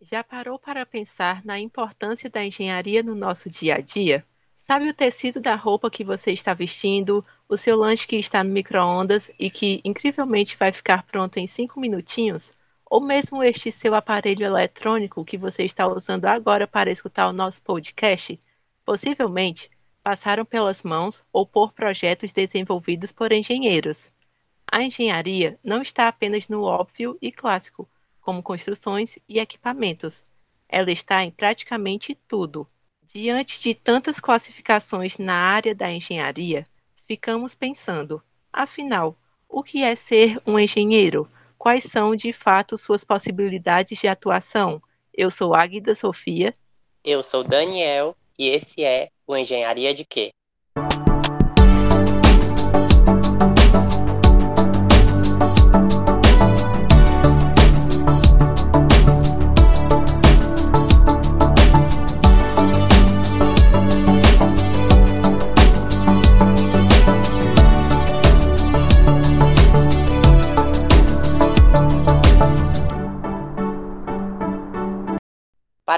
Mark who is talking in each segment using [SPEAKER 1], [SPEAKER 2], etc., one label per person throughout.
[SPEAKER 1] Já parou para pensar na importância da engenharia no nosso dia a dia? Sabe o tecido da roupa que você está vestindo, o seu lanche que está no micro-ondas e que incrivelmente vai ficar pronto em cinco minutinhos? Ou mesmo este seu aparelho eletrônico que você está usando agora para escutar o nosso podcast? Possivelmente passaram pelas mãos ou por projetos desenvolvidos por engenheiros. A engenharia não está apenas no óbvio e clássico, como construções e equipamentos. Ela está em praticamente tudo. Diante de tantas classificações na área da engenharia, ficamos pensando: afinal, o que é ser um engenheiro? Quais são, de fato, suas possibilidades de atuação? Eu sou Águida Sofia.
[SPEAKER 2] Eu sou Daniel e esse é o Engenharia de Quê?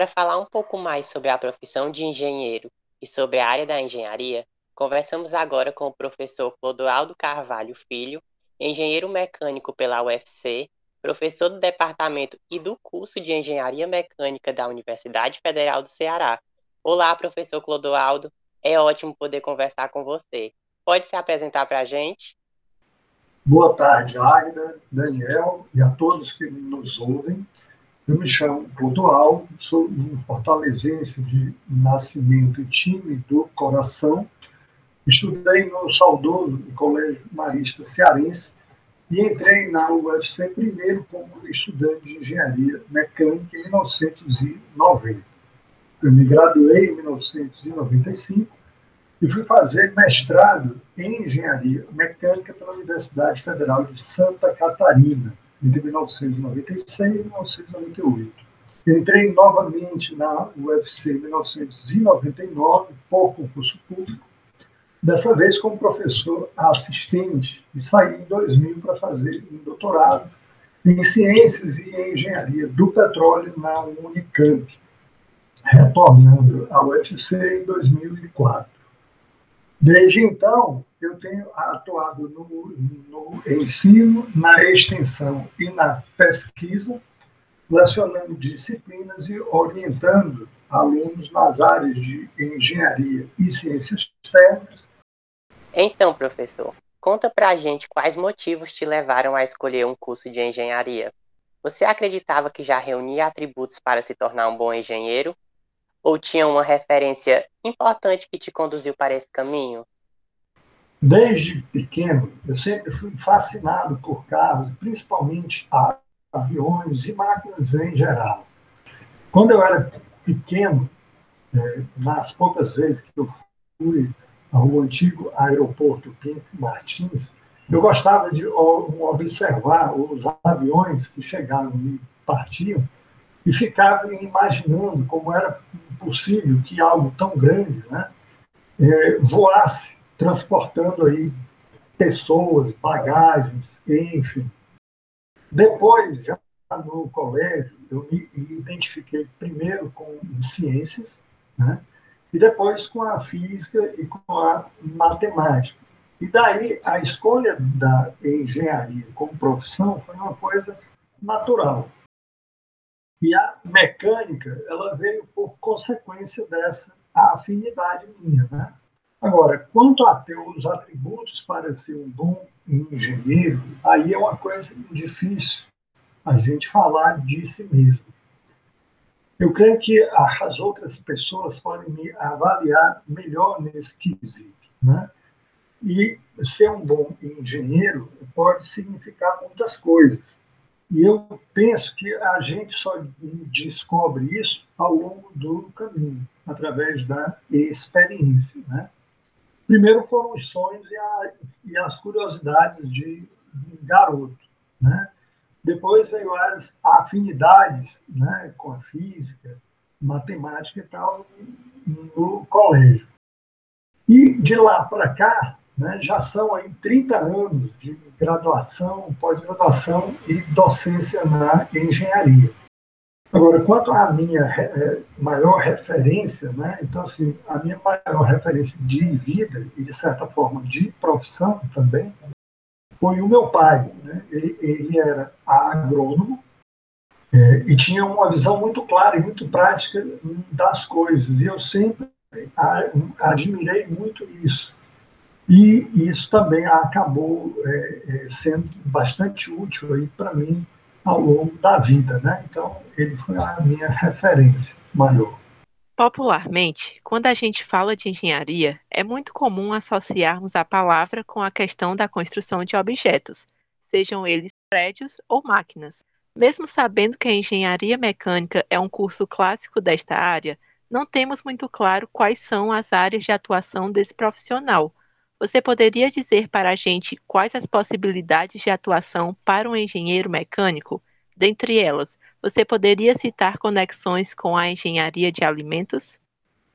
[SPEAKER 2] Para falar um pouco mais sobre a profissão de engenheiro e sobre a área da engenharia, conversamos agora com o professor Clodoaldo Carvalho Filho, engenheiro mecânico pela UFC, professor do departamento e do curso de Engenharia Mecânica da Universidade Federal do Ceará. Olá, professor Clodoaldo, é ótimo poder conversar com você. Pode se apresentar para a gente?
[SPEAKER 3] Boa tarde, Águida, Daniel e a todos que nos ouvem. Me chamo Clodoaldo, sou um fortalezense de nascimento time do coração. Estudei no saudoso Colégio Marista Cearense e entrei na UFC primeiro como estudante de engenharia mecânica em 1990. Eu me graduei em 1995 e fui fazer mestrado em engenharia mecânica pela Universidade Federal de Santa Catarina entre 1996 e 1998. Entrei novamente na UFC em 1999 por concurso público, dessa vez como professor assistente, e saí em 2000 para fazer um doutorado em Ciências e Engenharia do Petróleo na Unicamp, retornando à UFC em 2004. Desde então, eu tenho atuado no, no, ensino, na extensão e na pesquisa, lecionando disciplinas e orientando alunos nas áreas de engenharia e ciências técnicas.
[SPEAKER 2] Então, professor, conta pra gente quais motivos te levaram a escolher um curso de engenharia. Você acreditava que já reunia atributos para se tornar um bom engenheiro? Ou tinha uma referência importante que te conduziu para esse caminho?
[SPEAKER 3] Desde pequeno, eu sempre fui fascinado por carros, principalmente aviões e máquinas em geral. Quando eu era pequeno, é, nas poucas vezes que eu fui ao antigo aeroporto Pinto Martins, eu gostava de observar os aviões que chegavam e partiam e ficava imaginando como era possível que algo tão grande né, é, voasse transportando aí pessoas, bagagens, enfim. Depois, já no colégio, eu me identifiquei primeiro com ciências, né? e depois com a física e com a matemática. E daí a escolha da engenharia como profissão foi uma coisa natural. E a mecânica, ela veio por consequência dessa afinidade minha, né? Agora, quanto a ter os atributos para ser um bom engenheiro, aí é uma coisa difícil a gente falar de si mesmo. Eu creio que as outras pessoas podem me avaliar melhor nesse quesito. Né? E ser um bom engenheiro pode significar muitas coisas. E eu penso que a gente só descobre isso ao longo do caminho, através da experiência. Né? Primeiro foram os sonhos e, a, e as curiosidades de, garoto, né? Depois veio as afinidades né, com a física, matemática e tal no colégio. E de lá para cá, né, já são aí 30 anos de graduação, pós-graduação e docência na engenharia. Agora, quanto à minha é, maior referência, né? então, assim, a minha maior referência de vida e, de certa forma, de profissão também, foi o meu pai. Né? Ele, ele era agrônomo é, e tinha uma visão muito clara e muito prática das coisas. E eu sempre admirei muito isso. E isso também acabou é sendo bastante útil para mim ao longo da vida, né? Então, ele foi a minha referência maior.
[SPEAKER 1] Popularmente, quando a gente fala de engenharia, é muito comum associarmos a palavra com a questão da construção de objetos, sejam eles prédios ou máquinas. Mesmo sabendo que a engenharia mecânica é um curso clássico desta área, não temos muito claro quais são as áreas de atuação desse profissional. Você poderia dizer para a gente quais as possibilidades de atuação para um engenheiro mecânico? Dentre elas, você poderia citar conexões com a engenharia de alimentos?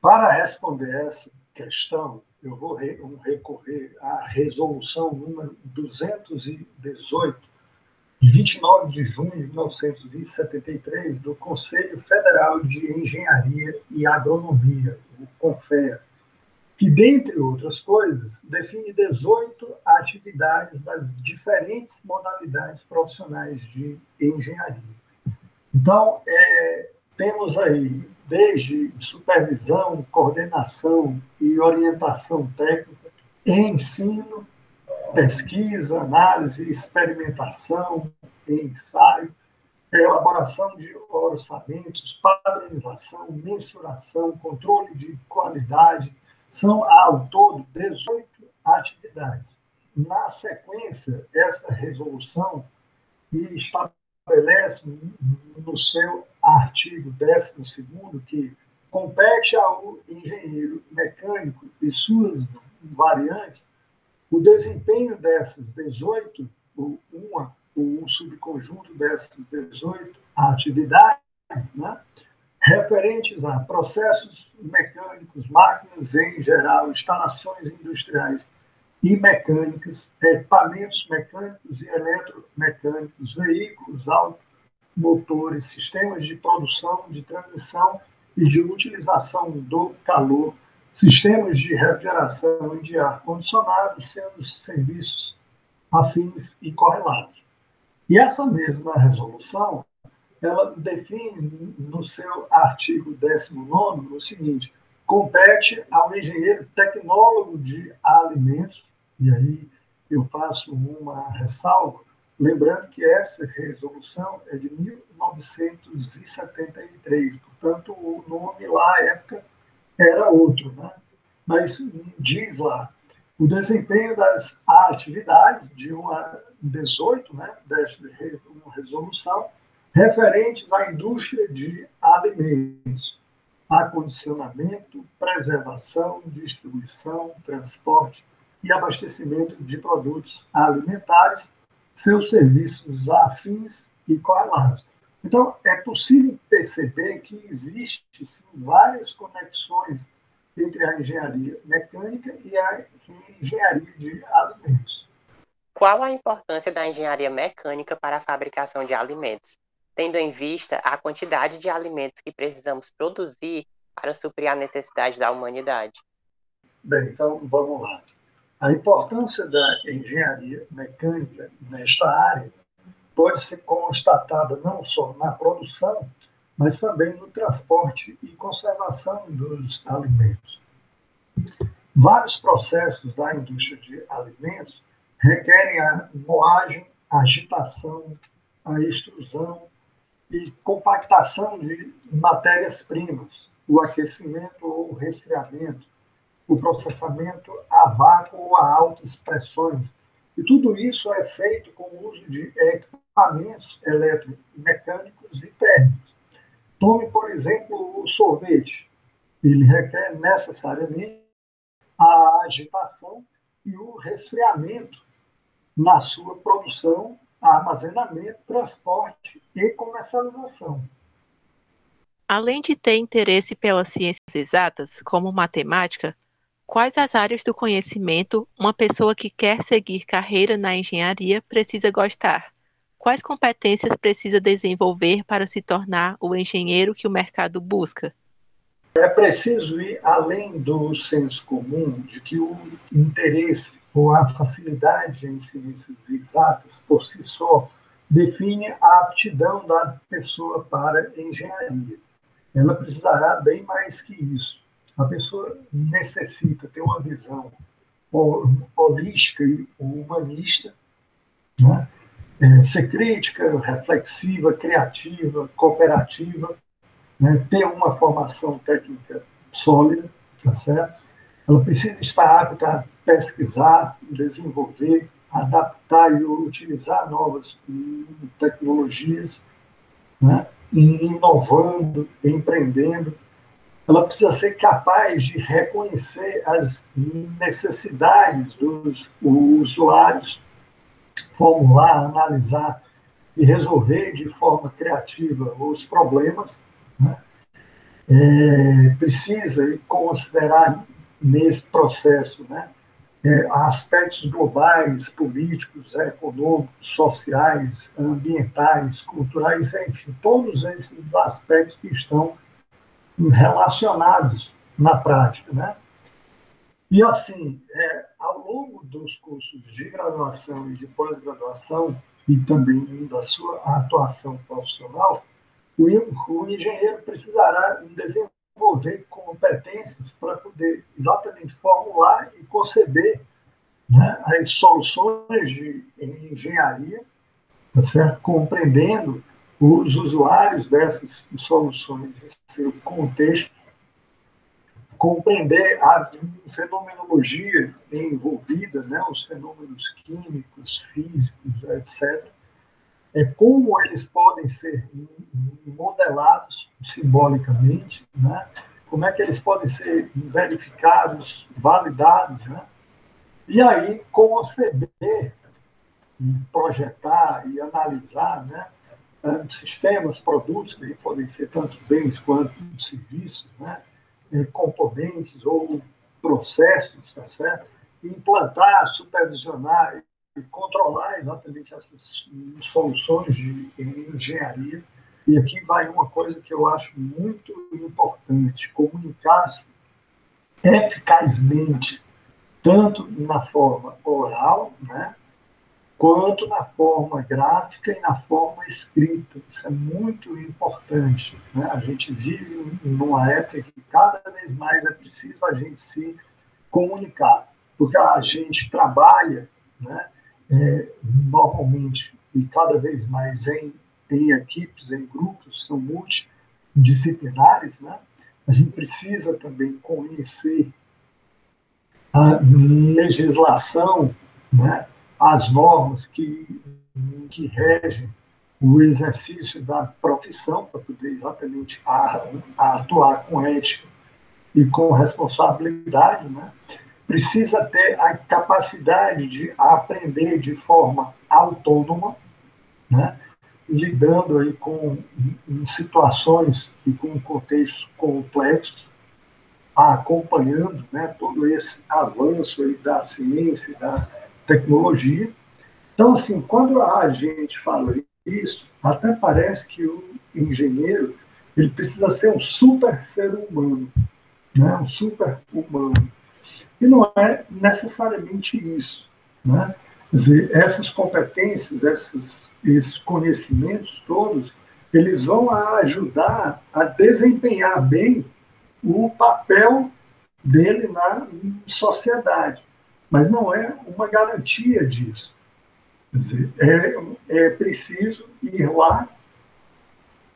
[SPEAKER 3] Para responder essa questão, eu vou recorrer à resolução número 218, de 29 de junho de 1973, do Conselho Federal de Engenharia e Agronomia, o CONFEA, que, dentre outras coisas, define 18 atividades das diferentes modalidades profissionais de engenharia. Então, é, temos aí desde supervisão, coordenação e orientação técnica, ensino, pesquisa, análise, experimentação, ensaio, elaboração de orçamentos, padronização, mensuração, controle de qualidade, são, ao todo, 18 atividades. Na sequência, essa resolução estabelece no seu artigo 12 que compete ao engenheiro mecânico e suas variantes o desempenho dessas 18, uma, um subconjunto dessas 18 atividades, né, referentes a processos mecânicos, máquinas em geral, instalações industriais e mecânicas, equipamentos mecânicos e eletromecânicos, veículos, automotores, sistemas de produção, de transmissão e de utilização do calor, sistemas de refrigeração e de ar-condicionado, sendo serviços afins e correlatos. E essa mesma resolução ela define no seu artigo 19 o seguinte: compete ao engenheiro tecnólogo de alimentos, e aí eu faço uma ressalva, lembrando que essa resolução é de 1973, portanto, o nome lá à época era outro, né? mas diz lá o desempenho das atividades de uma 18, né, desta resolução, referentes à indústria de alimentos, acondicionamento, preservação, distribuição, transporte e abastecimento de produtos alimentares, seus serviços afins e correlatos. Então, é possível perceber que existem várias conexões entre a engenharia mecânica e a engenharia de alimentos.
[SPEAKER 2] Qual a importância da engenharia mecânica para a fabricação de alimentos? Tendo em vista a quantidade de alimentos que precisamos produzir para suprir a necessidade da humanidade.
[SPEAKER 3] Bem, então vamos lá. A importância da engenharia mecânica nesta área pode ser constatada não só na produção, mas também no transporte e conservação dos alimentos. Vários processos da indústria de alimentos requerem a moagem, a agitação, a extrusão, e compactação de matérias-primas, o aquecimento ou resfriamento, o processamento a vácuo ou a altas pressões. E tudo isso é feito com o uso de equipamentos eletromecânicos e térmicos. Tome, por exemplo, o sorvete. Ele requer necessariamente a agitação e o resfriamento na sua produção armazenamento, transporte e comercialização.
[SPEAKER 1] Além de ter interesse pelas ciências exatas, como matemática, quais as áreas do conhecimento uma pessoa que quer seguir carreira na engenharia precisa gostar? quais competências precisa desenvolver para se tornar o engenheiro que o mercado busca?
[SPEAKER 3] É preciso ir além do senso comum de que o interesse ou a facilidade em ciências exatas, por si só, define a aptidão da pessoa para engenharia. Ela precisará bem mais que isso. A pessoa necessita ter uma visão holística e humanista, né? é, ser crítica, reflexiva, criativa, cooperativa, né, ter uma formação técnica sólida, tá certo? Ela precisa estar apta a pesquisar, desenvolver, adaptar e utilizar novas tecnologias, né, inovando, empreendendo. Ela precisa ser capaz de reconhecer as necessidades dos usuários, formular, analisar e resolver de forma criativa os problemas né? É, precisa considerar nesse processo né, é, aspectos globais, políticos, econômicos, sociais, ambientais, culturais, enfim, todos esses aspectos que estão relacionados na prática. Né? E assim, é, ao longo dos cursos de graduação e de pós-graduação, e também da sua atuação profissional, o, o engenheiro precisará desenvolver competências para poder exatamente formular e conceber né, as soluções de engenharia, tá certo? compreendendo os usuários dessas soluções em seu contexto, compreender a fenomenologia envolvida, né, os fenômenos químicos, físicos, etc., é como eles podem ser modelados simbolicamente, né? como é que eles podem ser verificados, validados, né? e aí conceber, projetar e analisar né? Sistemas, produtos, que podem ser tanto bens quanto serviços, né? Eh, componentes ou processos, tá certo? implantar, supervisionar controlar exatamente essas soluções de engenharia. E aqui vai uma coisa que eu acho muito importante: comunicar-se eficazmente, tanto na forma oral, né, quanto na forma gráfica e na forma escrita. Isso é muito importante. Né? A gente vive numa época que cada vez mais é preciso a gente se comunicar, porque a gente trabalha né, é, normalmente e cada vez mais em, em equipes, em grupos, são multidisciplinares, né? a gente precisa também conhecer a legislação, né? as normas que, que regem o exercício da profissão para poder exatamente a, a atuar com ética e com responsabilidade, né? Precisa ter a capacidade de aprender de forma autônoma, né? lidando aí com situações e com contextos complexos, acompanhando né, todo esse avanço aí da ciência da tecnologia. Então, assim, quando a gente fala isso, até parece que o engenheiro ele precisa ser um super ser humano, né? um super humano. E não é necessariamente isso. Né? Quer dizer, essas competências, esses, esses conhecimentos todos, eles vão ajudar a desempenhar bem o papel dele na sociedade. Mas não é uma garantia disso. Quer dizer, é, é preciso ir lá,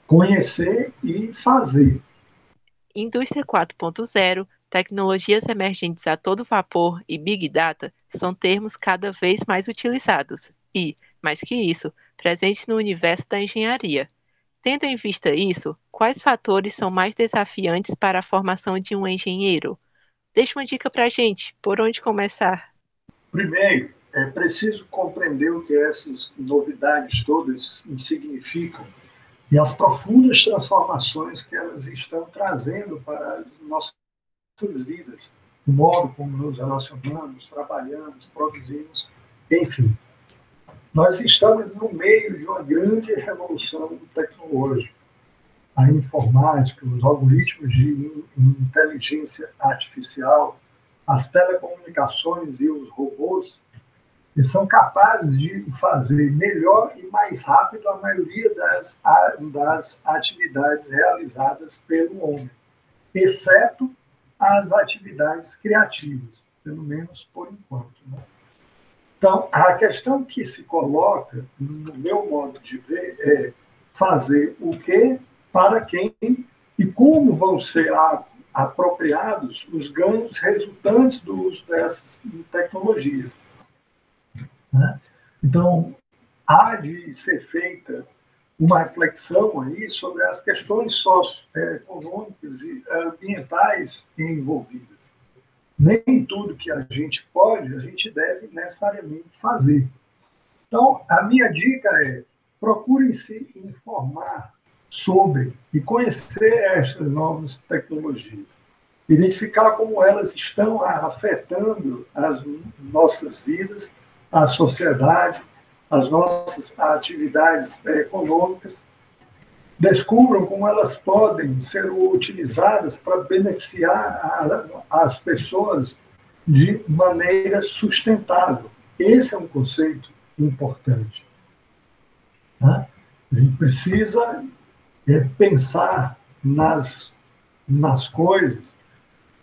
[SPEAKER 3] conhecer e fazer.
[SPEAKER 1] Indústria 4.0 Tecnologias emergentes a todo vapor e Big Data são termos cada vez mais utilizados e, mais que isso, presentes no universo da engenharia. Tendo em vista isso, quais fatores são mais desafiantes para a formação de um engenheiro? Deixa uma dica para a gente, por onde começar?
[SPEAKER 3] Primeiro, é preciso compreender o que essas novidades todas significam e as profundas transformações que elas estão trazendo para nossa suas vidas, o modo como nos relacionamos, trabalhamos, produzimos, enfim. nós estamos no meio de uma grande revolução tecnológica. A informática, os algoritmos de inteligência artificial, as telecomunicações e os robôs que são capazes de fazer melhor e mais rápido a maioria das, das atividades realizadas pelo homem, exceto as atividades criativas, pelo menos por enquanto. Né? Então, a questão que se coloca, no meu modo de ver, é fazer o que, para quem e como vão ser apropriados os ganhos resultantes do uso dessas tecnologias. Né? Então, há de ser feita uma reflexão aí sobre as questões socioeconômicas e ambientais envolvidas. Nem tudo que a gente pode, a gente deve necessariamente fazer. Então, a minha dica é: procurem se informar sobre e conhecer estas novas tecnologias, identificar como elas estão afetando as nossas vidas a sociedade, as nossas atividades econômicas, descubram como elas podem ser utilizadas para beneficiar a, as pessoas de maneira sustentável. Esse é um conceito importante. Né? A gente precisa é, pensar nas, nas coisas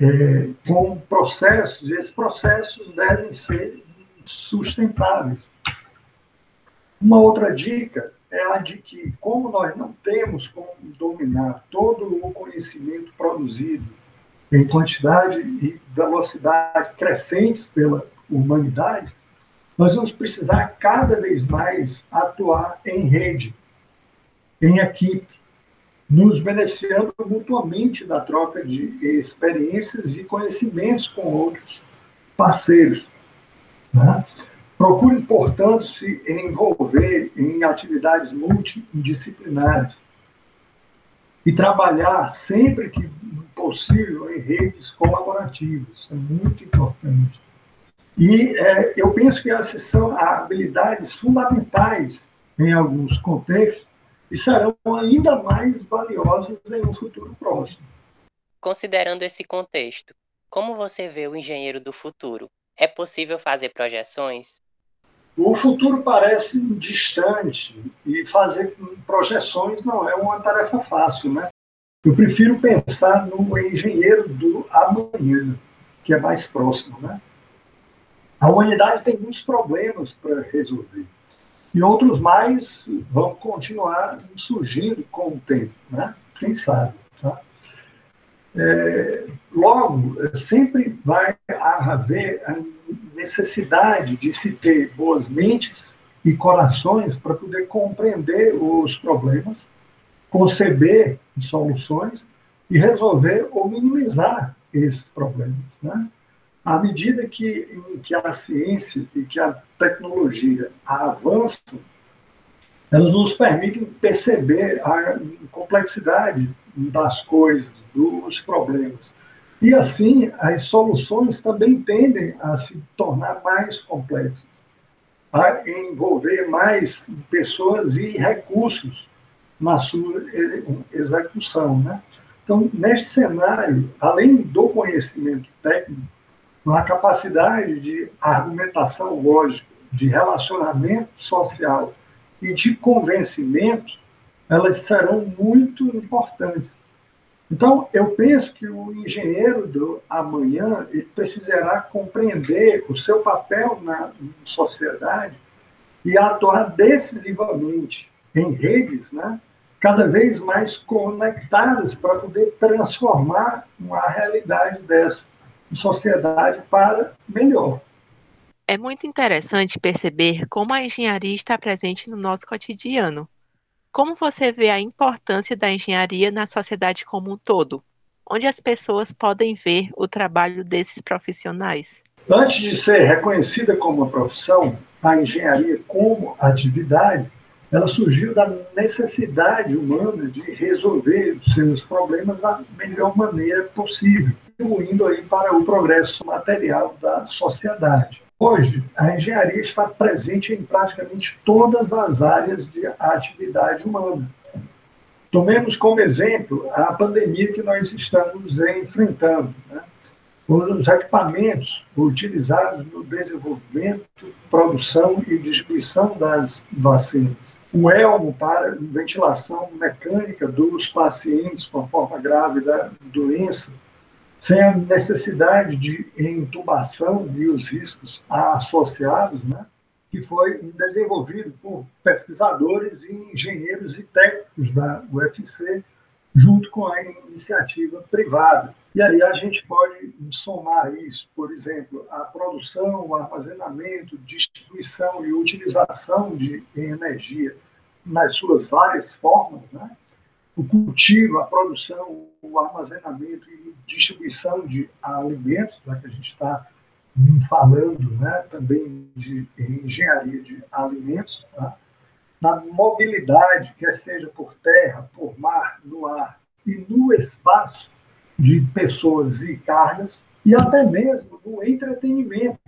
[SPEAKER 3] é, como processos, e esses processos devem ser sustentáveis. Uma outra dica é a de que, como nós não temos como dominar todo o conhecimento produzido em quantidade e velocidade crescentes pela humanidade, nós vamos precisar cada vez mais atuar em rede, em equipe, nos beneficiando mutuamente da troca de experiências e conhecimentos com outros parceiros. Né? Procure, portanto, se envolver em atividades multidisciplinares e trabalhar sempre que possível em redes colaborativas. Isso é muito importante. E é, eu penso que essas são habilidades fundamentais em alguns contextos e serão ainda mais valiosas em um futuro próximo.
[SPEAKER 2] Considerando esse contexto, como você vê o engenheiro do futuro? É possível fazer projeções?
[SPEAKER 3] O futuro parece distante e fazer projeções não é uma tarefa fácil, né? Eu prefiro pensar no engenheiro do amanhã, que é mais próximo, né? A humanidade tem muitos problemas para resolver e outros mais vão continuar surgindo com o tempo, né? Quem sabe, tá? É, logo, sempre vai haver necessidade de se ter boas mentes e corações para poder compreender os problemas, conceber soluções e resolver ou minimizar esses problemas. Né? À medida que, que a ciência e que a tecnologia avançam, elas nos permitem perceber a complexidade das coisas, dos problemas. E assim, as soluções também tendem a se tornar mais complexas, a envolver mais pessoas e recursos na sua execução. Né? Então, neste cenário, além do conhecimento técnico, a capacidade de argumentação lógica, de relacionamento social e de convencimento, elas serão muito importantes. Então, eu penso que o engenheiro do amanhã ele precisará compreender o seu papel na sociedade e atuar decisivamente em redes, né, cada vez mais conectadas para poder transformar a realidade dessa sociedade para melhor.
[SPEAKER 1] É muito interessante perceber como a engenharia está presente no nosso cotidiano. Como você vê a importância da engenharia na sociedade como um todo? Onde as pessoas podem ver o trabalho desses profissionais?
[SPEAKER 3] Antes de ser reconhecida como uma profissão, a engenharia como atividade, ela surgiu da necessidade humana de resolver os seus problemas da melhor maneira possível contribuindo aí para o progresso material da sociedade. Hoje, a engenharia está presente em praticamente todas as áreas de atividade humana. Tomemos como exemplo a pandemia que nós estamos enfrentando. Né? Os equipamentos utilizados no desenvolvimento, produção e distribuição das vacinas. O elmo para ventilação mecânica dos pacientes com forma grave da doença, sem a necessidade de intubação e os riscos associados, né? que foi desenvolvido por pesquisadores e engenheiros e técnicos da UFC, junto com a iniciativa privada. E aí a gente pode somar isso, por exemplo, a produção, o armazenamento, distribuição e utilização de energia nas suas várias formas, né? O cultivo, a produção, o armazenamento e distribuição de alimentos, já que a gente está falando né, também de engenharia de alimentos, tá? na mobilidade, quer seja por terra, por mar, no ar e no espaço de pessoas e cargas, e até mesmo no entretenimento,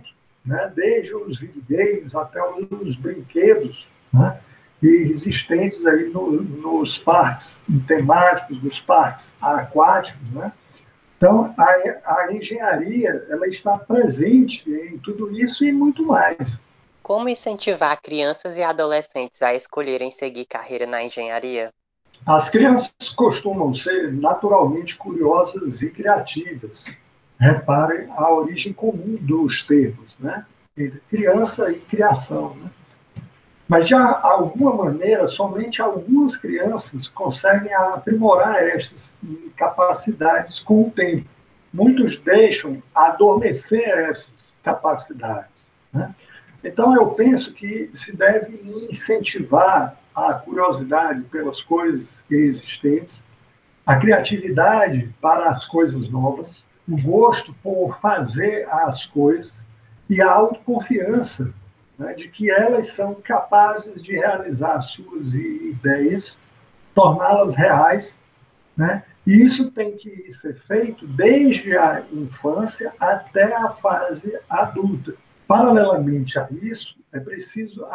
[SPEAKER 3] né? desde os videogames até os brinquedos né? Existentes aí no, nos parques temáticos, nos parques aquáticos. Né? Então, a, a engenharia ela está presente em tudo isso e muito mais.
[SPEAKER 2] Como incentivar crianças e adolescentes a escolherem seguir carreira na engenharia?
[SPEAKER 3] As crianças costumam ser naturalmente curiosas e criativas. Reparem a origem comum dos termos, né? Entre criança e criação, né? Mas, de alguma maneira, somente algumas crianças conseguem aprimorar essas capacidades com o tempo. Muitos deixam adormecer essas capacidades. Né? Então, eu penso que se deve incentivar a curiosidade pelas coisas existentes, a criatividade para as coisas novas, o gosto por fazer as coisas e a autoconfiança né, de que elas são capazes de realizar suas ideias, torná-las reais, né? E isso tem que ser feito desde a infância até a fase adulta. Paralelamente a isso, é preciso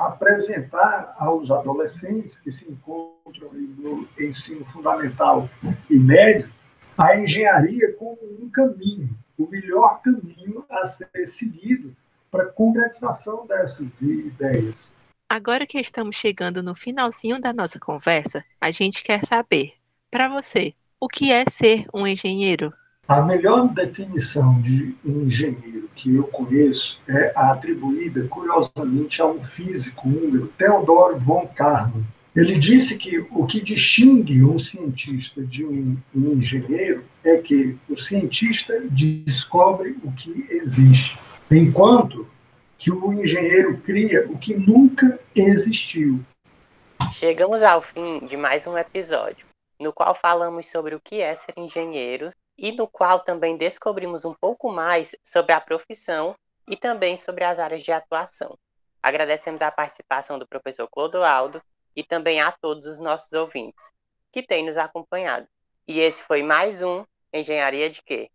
[SPEAKER 3] apresentar aos adolescentes que se encontram no ensino fundamental e médio a engenharia como um caminho, o melhor caminho a ser seguido para a concretização dessas ideias.
[SPEAKER 1] Agora que estamos chegando no finalzinho da nossa conversa, a gente quer saber, para você, o que é ser um engenheiro?
[SPEAKER 3] A melhor definição de engenheiro que eu conheço é atribuída, curiosamente, a um físico húngaro, Theodor von Karman. Ele disse que o que distingue um cientista de um, um engenheiro é que o cientista descobre o que existe, enquanto que o engenheiro cria o que nunca existiu.
[SPEAKER 2] Chegamos ao fim de mais um episódio, no qual falamos sobre o que é ser engenheiro e no qual também descobrimos um pouco mais sobre a profissão e também sobre as áreas de atuação. Agradecemos a participação do professor Clodoaldo e também a todos os nossos ouvintes que têm nos acompanhado. E esse foi mais um Engenharia de Quê?